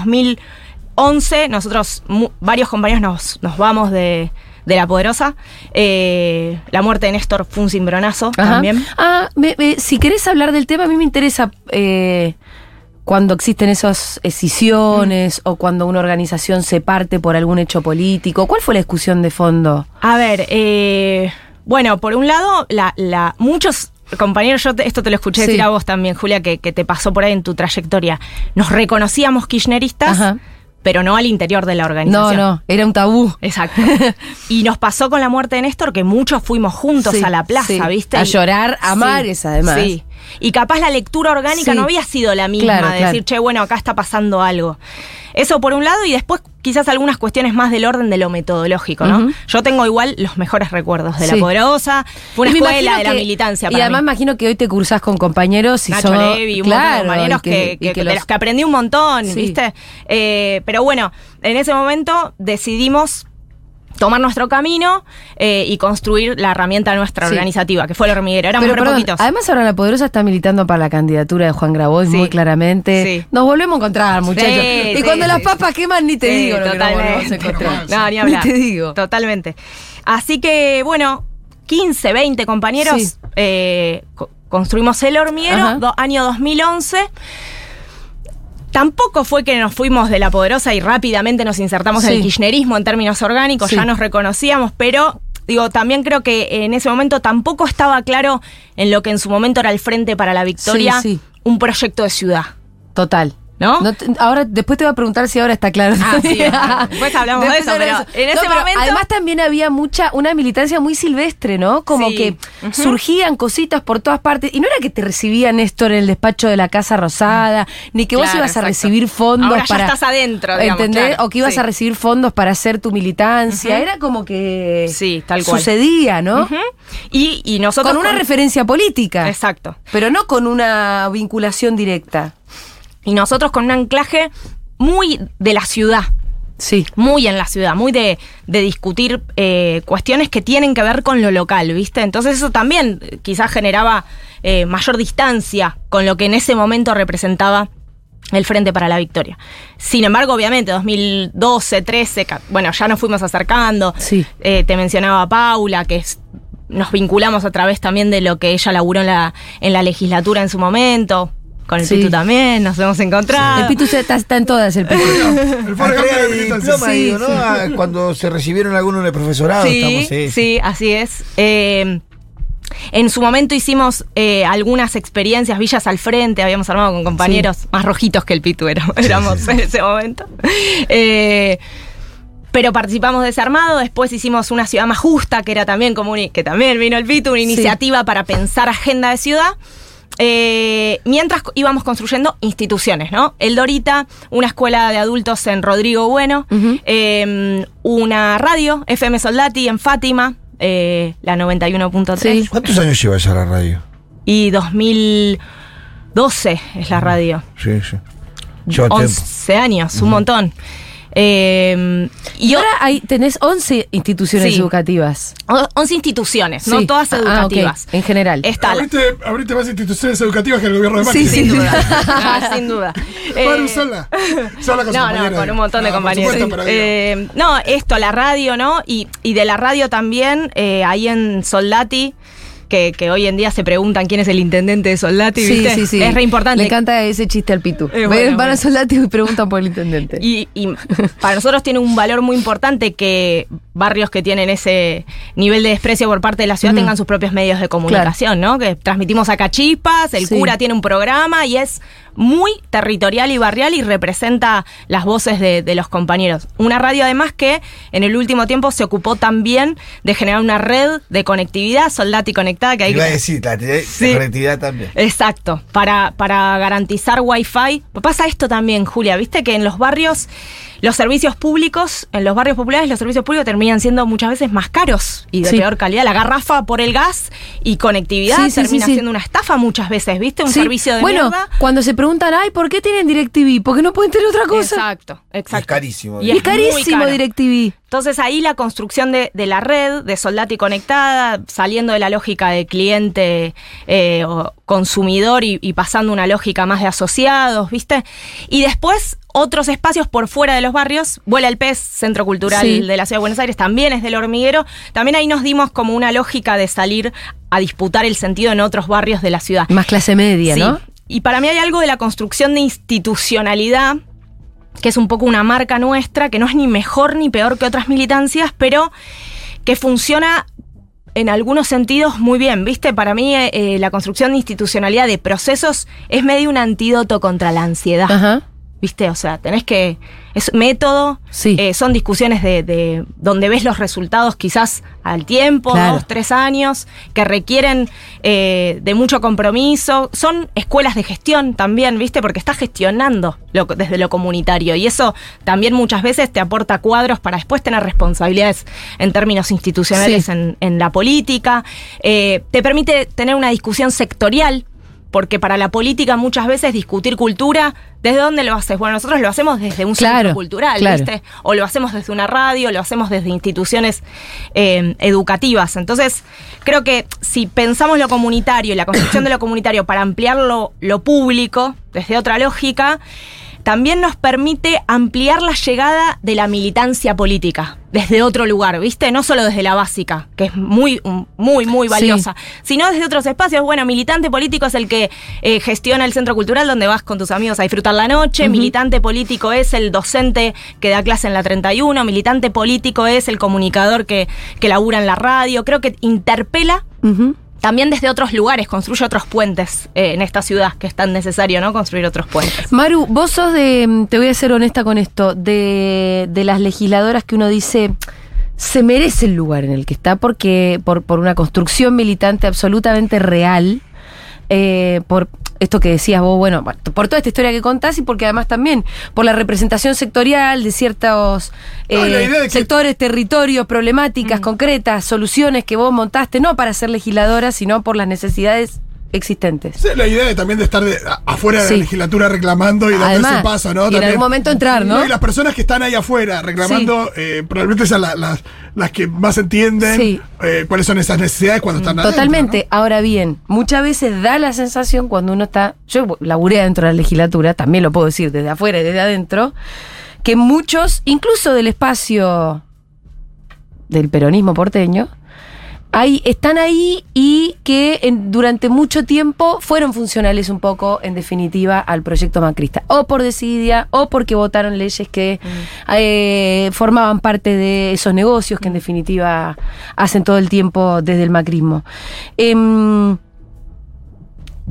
2011, nosotros, varios compañeros nos, nos vamos de, de La Poderosa. Eh, la muerte de Néstor fue un cimbronazo Ajá. también. Ah, me- me- si querés hablar del tema, a mí me interesa eh, cuando existen esas escisiones o cuando una organización se parte por algún hecho político. ¿Cuál fue la discusión de fondo? A ver, eh, bueno, por un lado, la, la, muchos compañeros, yo te- esto te lo escuché Sí. decir a vos también, Julia, que, que te pasó por ahí en tu trayectoria. Nos reconocíamos kirchneristas, Ajá. Pero no al interior de la No, organización. no, era un tabú. Exacto. y nos pasó con la muerte de Néstor que muchos fuimos juntos Sí, a la plaza, sí. ¿viste? A llorar a mares, además. Sí. Y capaz la lectura orgánica Sí. no había sido la misma, Claro, de claro. decir, che, bueno, acá está pasando algo. Eso por un lado, y después quizás algunas cuestiones más del orden de lo metodológico, ¿no? Yo tengo igual los mejores recuerdos de Sí. La Poderosa, fue una Y escuela de la militancia Y para además mí. imagino que hoy te cursás con compañeros y Nacho son- Levi, un montón de claro, compañeros y que, y que- de los- los que aprendí un montón, Sí. ¿viste? Eh, pero bueno, en ese momento decidimos tomar nuestro camino eh, y construir la herramienta nuestra Sí. organizativa, que fue el hormiguero. Éramos Pero re perdón, poquitos. además ahora la poderosa está militando para la candidatura de Juan Grabois Sí. muy claramente. Sí. Nos volvemos a encontrar, muchachos. Y cuando las papas queman ni te digo lo que nos volvemos a encontrar. No, ni hablar. Ni te digo. Totalmente. Así que, bueno, 15, 20 compañeros eh, co- construimos el hormiguero, do- año 2011. Tampoco fue que nos fuimos de la poderosa y rápidamente nos insertamos en el kirchnerismo en términos orgánicos, Sí. ya nos reconocíamos, pero digo, también creo que en ese momento tampoco estaba claro en lo que en su momento era el Frente para la Victoria, sí. un proyecto de ciudad. Total. ¿No? te- ahora, después te voy a preguntar si ahora está claro. Ah, sí. Después hablamos de eso, pero en ese momento- Además también había mucha, una militancia muy silvestre, ¿no? Como Sí. que surgían cositas por todas partes. Y no era que te recibía Néstor en el despacho de la Casa Rosada, ni que vos ibas a recibir fondos Ahora ya para. estás adentro, digamos, ¿Entendés? claro. O que ibas Sí. a recibir fondos para hacer tu militancia. Era como que. Sí, tal cual. Sucedía, ¿no? Y, y nosotros. Con una referencia política. Exacto. Pero no con una vinculación directa. Y nosotros con un anclaje muy de la ciudad. Sí. Muy en la ciudad, muy de, de discutir eh, cuestiones que tienen que ver con lo local, ¿viste? Entonces eso también eh, quizás generaba eh, mayor distancia con lo que en ese momento representaba el Frente para la Victoria. Sin embargo, obviamente, 2012, 13, ca- bueno, ya nos fuimos acercando. Sí. Eh, te mencionaba Paula, que es- nos vinculamos a través también de lo que ella laburó en la, en la legislatura en su momento. Con el Sí. Pitu también, nos hemos encontrado. El Pitu se- está, está en todas, el Pitu. El diploma, Sí, digo, ¿no? sí. Ah, Cuando se recibieron algunos de profesorado, Sí, estamos, sí, sí, así es. Eh, en su momento hicimos eh, algunas experiencias, villas al frente, habíamos armado con compañeros más rojitos que el Pitu era- éramos en ese momento. Eh, pero participamos de ese armado, después hicimos una ciudad más justa, que era también como un- que también vino el Pitu, una Sí. iniciativa para pensar agenda de ciudad. Eh, mientras íbamos construyendo instituciones, ¿no? El Dorita, una escuela de adultos en Rodrigo Bueno, eh, una radio, FM Soldati en Fátima, eh, la 91.3. Sí. ¿Cuántos años lleva ya la radio? Y 2012 es la radio. Sí, sí. Lleva tiempo. 11 años, un montón. Eh, Y ahora hay, tenés 11 instituciones Sí. educativas. o- 11 instituciones, no Sí. todas Ah, educativas. ok, En general. Está Abriste, abriste más instituciones educativas que el gobierno de Sí, Macri. sí. sin duda. Ah, sin duda. Manu, Eh, sola. Sola con No, no, con un montón de Ah, por compañeros. supuesto, Eh, no, esto, la radio, ¿no? Y, y de la radio también, eh, ahí en Soldati, que, que hoy en día se preguntan quién es el intendente de Soldati, Sí, ¿viste? sí, sí. Es re importante. Le encanta ese chiste al Pitu. Eh, bueno, Van bueno. a Soldati y preguntan por el intendente. Y, y para nosotros tiene un valor muy importante que barrios que tienen ese nivel de desprecio por parte de la ciudad tengan sus propios medios de comunicación, ¿no? Que transmitimos acá chispas, el Sí. cura tiene un programa y es muy territorial y barrial y representa las voces de, de los compañeros. Una radio además que en el último tiempo se ocupó también de generar una red de conectividad, soldati conectada, que hay Iba a que... decir, la, la Sí. conectividad también. Exacto, para, para garantizar wifi. Pasa esto también, Julia, viste que en los barrios, los servicios públicos, en los barrios populares, los servicios públicos terminan siendo muchas veces más caros y de Sí. peor calidad. La garrafa por el gas y conectividad Sí, termina sí. siendo una estafa muchas veces, ¿viste? Un Sí. servicio de bueno, mierda. cuando se preguntan, ay, ¿por qué tienen DirecTV? Porque no pueden tener otra cosa. Exacto, exacto. Es carísimo. Y Y es carísimo. DirecTV. Entonces ahí la construcción de, de la red, de Soldati Conectada, saliendo de la lógica de cliente eh, o consumidor y, y pasando una lógica más de asociados, ¿viste? Y después otros espacios por fuera de los barrios, Vuela el Pez, Centro Cultural Sí. de la Ciudad de Buenos Aires, también es del hormiguero. También ahí nos dimos como una lógica de salir a disputar el sentido en otros barrios de la ciudad. Más clase media, Sí. ¿no? Y para mí hay algo de la construcción de institucionalidad, que es un poco una marca nuestra, que no es ni mejor ni peor que otras militancias, pero que funciona en algunos sentidos muy bien, ¿viste? Para mí eh, eh, la construcción de institucionalidad de procesos es medio un antídoto contra la ansiedad. Ajá. ¿Viste? O sea, tenés que. Es método, Sí. eh, son discusiones de, de donde ves los resultados quizás al tiempo, Claro. dos, tres años, que requieren eh, de mucho compromiso. Son escuelas de gestión también, ¿viste? Porque estás gestionando lo- desde lo comunitario y eso también muchas veces te aporta cuadros para después tener responsabilidades en términos institucionales Sí. en, en la política. Eh, te permite tener una discusión sectorial porque para la política muchas veces discutir cultura, ¿desde dónde lo haces? Bueno, nosotros lo hacemos desde un Claro, centro cultural, claro. ¿viste? O lo hacemos desde una radio, lo hacemos desde instituciones eh, educativas. Entonces, creo que si pensamos lo comunitario y la construcción de lo comunitario para ampliar lo, lo público, desde otra lógica, también nos permite ampliar la llegada de la militancia política desde otro lugar, ¿viste? No solo desde la básica, que es muy, muy, muy Sí. valiosa, sino desde otros espacios. Bueno, militante político es el que eh, gestiona el centro cultural donde vas con tus amigos a disfrutar la noche, militante político es el docente que da clase en la 31, militante político es el comunicador que, que labura en la radio. Creo que interpela. También desde otros lugares, construye otros puentes eh, en esta ciudad, que es tan necesario, ¿no? Construir otros puentes. Maru, vos sos de, mm, te voy a ser honesta con esto, de, de las legisladoras que uno dice se merece el lugar en el que está porque por, por una construcción militante absolutamente real, eh, por esto que decías vos, bueno, por toda esta historia que contás y porque además también por la representación sectorial de ciertos eh, idea de que- sectores, territorios, problemáticas concretas, soluciones que vos montaste, no para ser legisladora, sino por las necesidades existentes. Sí, la idea de también de estar de- afuera de Sí. la legislatura reclamando y dando ese paso, ¿no? y en También- algún momento entrar, ¿no? Y las personas que están ahí afuera reclamando, eh, probablemente sean la- las, las que más entienden eh, cuáles son esas necesidades cuando están adentro, Totalmente. Ahora bien, muchas veces da la sensación cuando uno está. Yo laburé adentro de la legislatura, también lo puedo decir desde afuera y desde adentro, que muchos, incluso del espacio del peronismo porteño, hay, están ahí y que en- durante mucho tiempo fueron funcionales un poco, en definitiva, al proyecto macrista. O por desidia, o porque votaron leyes que eh, formaban parte de esos negocios que en definitiva hacen todo el tiempo desde el macrismo. Em,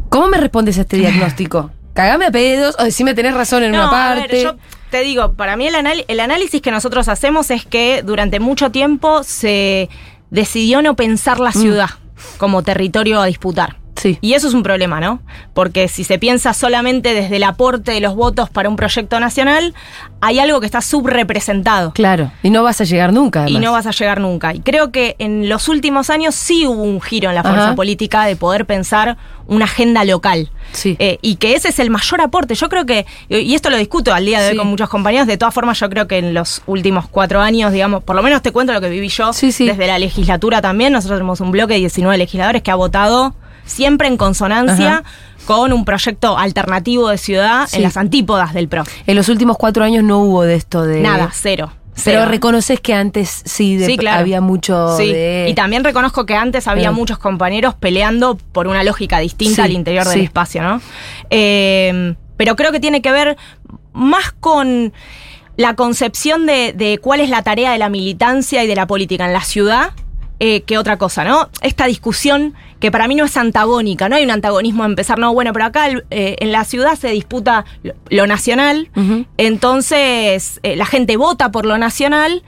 ¿Cómo me respondes a este diagnóstico? Cagame a pedos o decime tenés razón en una No, a parte. ver, yo te digo, para mí el, anal- el análisis que nosotros hacemos es que durante mucho tiempo se decidió no pensar la ciudad como territorio a disputar. Sí. Y eso es un problema, ¿no? Porque si se piensa solamente desde el aporte de los votos para un proyecto nacional, hay algo que está subrepresentado. Claro. Y no vas a llegar nunca. Y no vas a llegar nunca. Y creo que en los últimos años sí hubo un giro en la fuerza Ajá. política de poder pensar una agenda local. Sí. Eh, y que ese es el mayor aporte. Yo creo que, y esto lo discuto al día de hoy con muchos compañeros, de todas formas yo creo que en los últimos cuatro años, digamos, por lo menos te cuento lo que viví yo Sí, sí. desde la legislatura también. Nosotros tenemos un bloque de 19 legisladores que ha votado siempre en consonancia Ajá. con un proyecto alternativo de ciudad Sí. en las antípodas del PRO. En los últimos cuatro años no hubo de esto de. Nada, cero. Pero reconoces que antes sí, de- Sí, claro. había mucho Sí, de. y también reconozco que antes había Eh. muchos compañeros peleando por una lógica distinta Sí, al interior del espacio, ¿no? Eh, pero creo que tiene que ver más con la concepción de, de cuál es la tarea de la militancia y de la política en la ciudad eh, que otra cosa, ¿no? Esta discusión que para mí no es antagónica, no hay un antagonismo a empezar, no, bueno, pero acá eh, en la ciudad se disputa lo, lo nacional, entonces eh, la gente vota por lo nacional.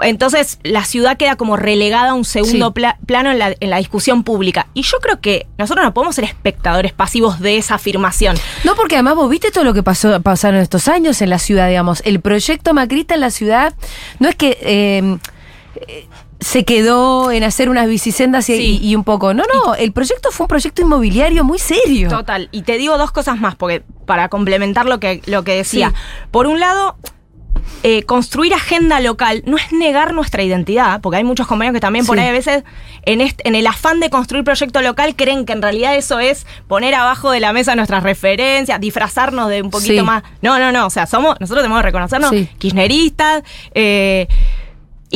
Entonces la ciudad queda como relegada a un segundo Sí. pla- plano en la, en la discusión pública. Y yo creo que nosotros no podemos ser espectadores pasivos de esa afirmación. No, porque además vos viste todo lo que pasó, pasaron estos años en la ciudad, digamos. El proyecto macrista en la ciudad no es que eh, se quedó en hacer unas bicisendas y, Sí. y- y un poco. No, no, el proyecto fue un proyecto inmobiliario muy serio. Total. Y te digo dos cosas más, porque para complementar lo que, lo que decía. Sí. Por un lado, eh, construir agenda local no es negar nuestra identidad, porque hay muchos compañeros que también por ahí a veces, en, este- en el afán de construir proyecto local, creen que en realidad eso es poner abajo de la mesa nuestras referencias, disfrazarnos de un poquito Sí. más. No, no, no. O sea, somos, nosotros tenemos que reconocernos Sí. kirchneristas. eh,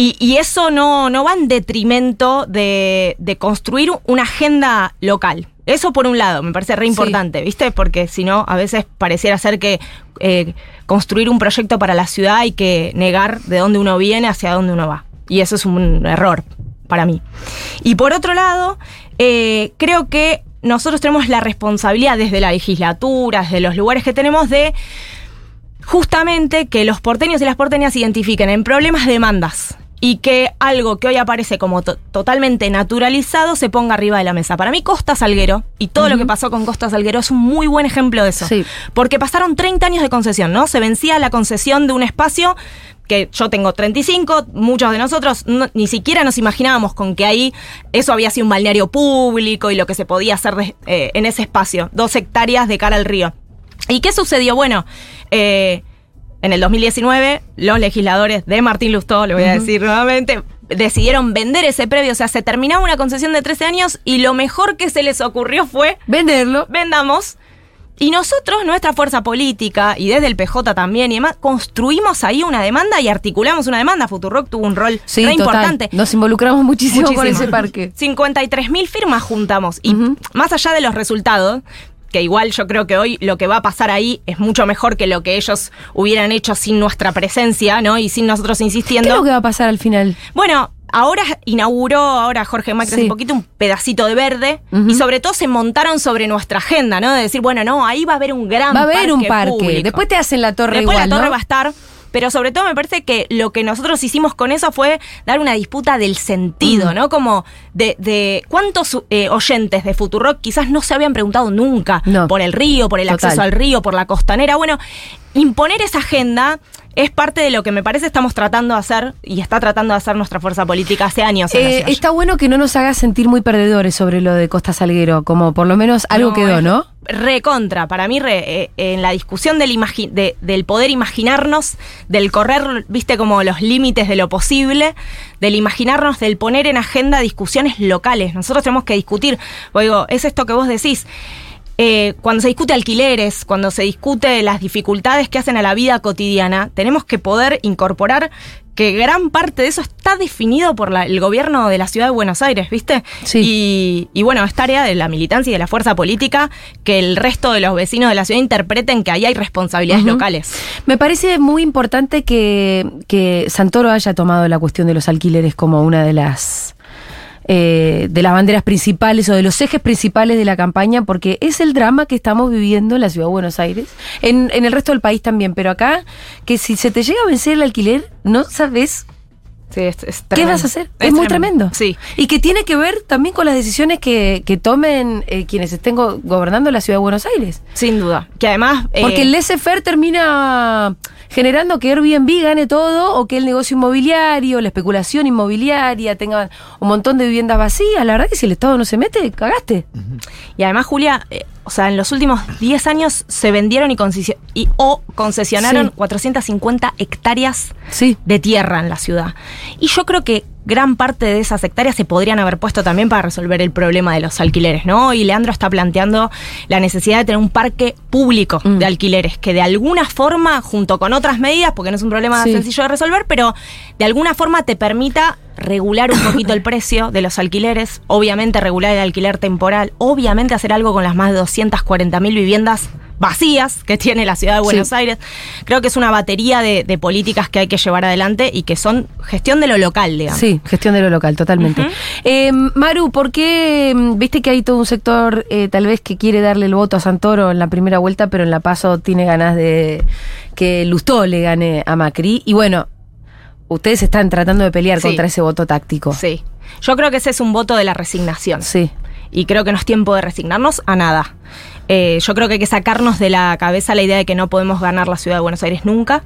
y, y eso no, no va en detrimento de, de construir una agenda local. Eso por un lado, me parece re Sí. importante, ¿viste? Porque si no, a veces pareciera ser que eh, construir un proyecto para la ciudad hay que negar de dónde uno viene hacia dónde uno va. Y eso es un error para mí. Y por otro lado, eh, creo que nosotros tenemos la responsabilidad desde la legislatura, desde los lugares que tenemos, de justamente que los porteños y las porteñas identifiquen en problemas demandas y que algo que hoy aparece como to- totalmente naturalizado se ponga arriba de la mesa. Para mí Costa Salguero y todo lo que pasó con Costa Salguero es un muy buen ejemplo de eso. Sí. Porque pasaron 30 años de concesión, ¿no? Se vencía la concesión de un espacio que yo tengo 35, muchos de nosotros no- ni siquiera nos imaginábamos con que ahí eso había sido un balneario público y lo que se podía hacer de- eh, en ese espacio, dos hectáreas de cara al río. ¿Y qué sucedió? Bueno, eh, en el 2019, los legisladores de Martín Lustó, lo voy a decir nuevamente, decidieron vender ese predio. O sea, se terminaba una concesión de 13 años y lo mejor que se les ocurrió fue Venderlo. vendamos. Y nosotros, nuestra fuerza política, y desde el PJ también y demás, construimos ahí una demanda y articulamos una demanda. Futurock tuvo un rol Sí, re total. importante. Nos involucramos muchísimo, con ese parque. 53 mil firmas juntamos. Y más allá de los resultados, que igual yo creo que hoy lo que va a pasar ahí es mucho mejor que lo que ellos hubieran hecho sin nuestra presencia, ¿no? Y sin nosotros ¿Qué insistiendo. es lo que va a pasar al final? Bueno, ahora inauguró, ahora Jorge Macri hace Sí. poquito, un pedacito de verde y sobre todo se montaron sobre nuestra agenda, ¿no? De decir, bueno, no, ahí va a haber un gran Va a haber un parque. público. Después te hacen la torre Después igual, la torre ¿no? va a estar. Pero sobre todo me parece que lo que nosotros hicimos con eso fue dar una disputa del Mm. sentido, ¿no? Como de, de cuántos eh, oyentes de Futurock quizás no se habían preguntado nunca No. por el río, por el Total. acceso al río, por la costanera. Bueno, imponer esa agenda es parte de lo que me parece estamos tratando de hacer y está tratando de hacer nuestra fuerza política hace años. Eh, está bueno que no nos haga sentir muy perdedores sobre lo de Costa Salguero, como por lo menos algo No, quedó, ¿no? Recontra, para mí, re- eh, en la discusión del, imagi- de- del poder imaginarnos, del correr, viste, como los límites de lo posible, del imaginarnos, del poner en agenda discusiones locales. Nosotros tenemos que discutir, oigo, es esto que vos decís. Eh, cuando se discute alquileres, cuando se discute las dificultades que hacen a la vida cotidiana, tenemos que poder incorporar que gran parte de eso está definido por la- el gobierno de la ciudad de Buenos Aires, ¿viste? Sí. Y, y bueno, esta área de la militancia y de la fuerza política, que el resto de los vecinos de la ciudad interpreten que ahí hay responsabilidades locales. Me parece muy importante que, que Santoro haya tomado la cuestión de los alquileres como una de las eh, de las banderas principales o de los ejes principales de la campaña, porque es el drama que estamos viviendo en la ciudad de Buenos Aires, en, en el resto del país también, pero acá, que si se te llega a vencer el alquiler, no sabes Sí, es, es ¿Qué vas a hacer? Es, muy tremendo. Sí. Y que tiene que ver también con las decisiones que, que tomen eh, quienes estén go- gobernando la ciudad de Buenos Aires. Sin duda. Que además. eh, Porque el laissez-faire termina generando que Airbnb gane todo o que el negocio inmobiliario, la especulación inmobiliaria tenga un montón de viviendas vacías. La verdad que si el Estado no se mete, cagaste. Y además, Julia, eh, o sea, en los últimos 10 años se vendieron y, y o concesionaron Sí. 450 hectáreas Sí. de tierra en la ciudad. Y yo creo que gran parte de esas hectáreas se podrían haber puesto también para resolver el problema de los alquileres, ¿no? Y Leandro está planteando la necesidad de tener un parque público Mm. de alquileres que de alguna forma, junto con otras medidas, porque no es un problema Sí. sencillo de resolver, pero de alguna forma te permita regular un poquito el precio de los alquileres, obviamente regular el alquiler temporal, obviamente hacer algo con las más de 240 mil viviendas vacías que tiene la ciudad de Buenos Sí. Aires. Creo que es una batería de, de políticas que hay que llevar adelante y que son gestión de lo local, digamos. Sí, gestión de lo local, totalmente. Eh, Maru, ¿por qué mm, viste que hay todo un sector eh, tal vez que quiere darle el voto a Santoro en la primera vuelta, pero en la paso tiene ganas de que Lustó le gane a Macri? Y bueno, ustedes están tratando de pelear Sí. contra ese voto táctico. Sí. Yo creo que ese es un voto de la resignación. Sí. y creo que no es tiempo de resignarnos a nada. Eh, yo creo que hay que sacarnos de la cabeza la idea de que no podemos ganar la ciudad de Buenos Aires nunca.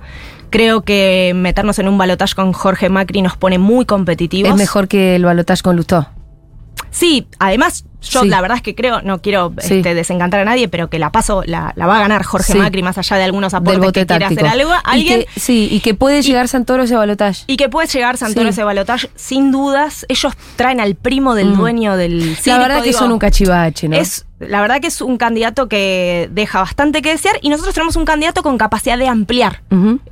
Creo que meternos en un balotaje con Jorge Macri nos pone muy competitivos. Es mejor que el balotaje con Lustó. Sí, además, yo Sí. la verdad es que creo, no quiero Sí. este, desencantar a nadie, pero que la paso, la, la va a ganar Jorge Sí. Macri, más allá de algunos Del aportes que quiera táctico. hacer algo. Y Alguien, que- sí, y que puede llegar Santoro a ese balotaje. y que puede llegar Santoro ese balotaje, sin dudas. Ellos traen al primo del Mm. dueño del La circo, verdad que digo, son un cachivache, ¿no? Es, la verdad que es un candidato que deja bastante que desear y nosotros tenemos un candidato con capacidad de ampliar,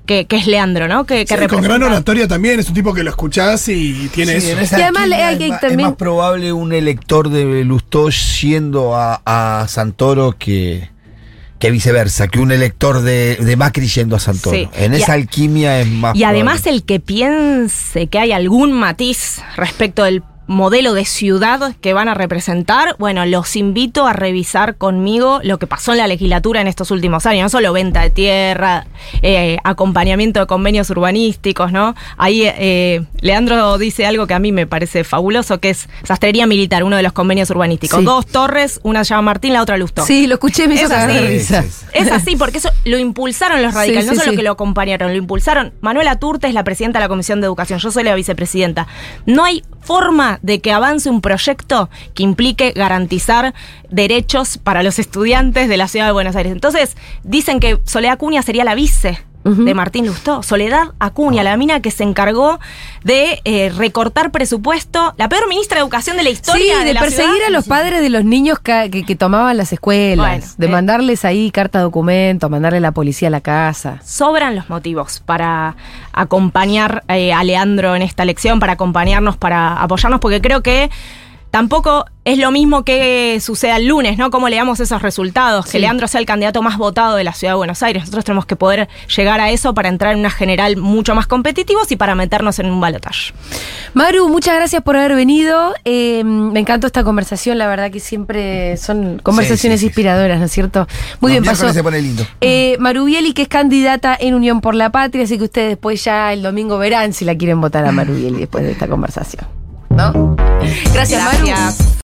que, que es Leandro, ¿no? Que, que Sí, con gran oratoria también, es un tipo que lo escuchás y tiene Sí, eso. esa Y además hay es, que ma- es también- más probable un elector de Lustó yendo a, a Santoro que, que viceversa, que un elector de, de Macri yendo a Santoro. Sí. En esa a- alquimia es más Y además el que piense que hay algún matiz respecto del modelo de ciudad que van a representar, bueno, los invito a revisar conmigo lo que pasó en la legislatura en estos últimos años, no solo venta de tierra, eh, acompañamiento de convenios urbanísticos, ¿no? Ahí eh, Leandro dice algo que a mí me parece fabuloso, que es sastrería militar, uno de los convenios urbanísticos. Sí. Dos torres, una se llama Martín, la otra Lustó. Sí, lo escuché, me hizo Es así. risa. Es así, porque eso lo impulsaron los Sí, radicales, sí, no solo sí. que lo acompañaron, lo impulsaron. Manuela Turte es la presidenta de la Comisión de Educación, yo soy la vicepresidenta. No hay forma de que avance un proyecto que implique garantizar derechos para los estudiantes de la ciudad de Buenos Aires. Entonces, dicen que Soledad Acuña sería la vice. De Martín Lustó, Soledad Acuña, la mina que se encargó de eh, recortar presupuesto, la peor ministra de Educación de la historia. Sí, de, la perseguir ciudad. a los padres de los niños que, que tomaban las escuelas, Bueno, de eh. mandarles ahí carta documento, mandarle a la policía a la casa. sobran los motivos para acompañar eh, a Leandro en esta elección, para acompañarnos, para apoyarnos, porque creo que tampoco es lo mismo que suceda el lunes, ¿no? Cómo le damos esos resultados, Sí. que Leandro sea el candidato más votado de la ciudad de Buenos Aires. Nosotros tenemos que poder llegar a eso para entrar en una general mucho más competitivos y para meternos en un balotaje. Maru, muchas gracias por haber venido. Eh, me encantó esta conversación, la verdad que siempre son conversaciones sí, sí, inspiradoras, ¿no es cierto? Muy Los bien, pasó. se pone lindo. Eh, Maru Bieli, que es candidata en Unión por la Patria, así que ustedes después ya el domingo verán si la quieren votar a Maru Bieli después de esta conversación. ¿No? Gracias, Maru. Gracias.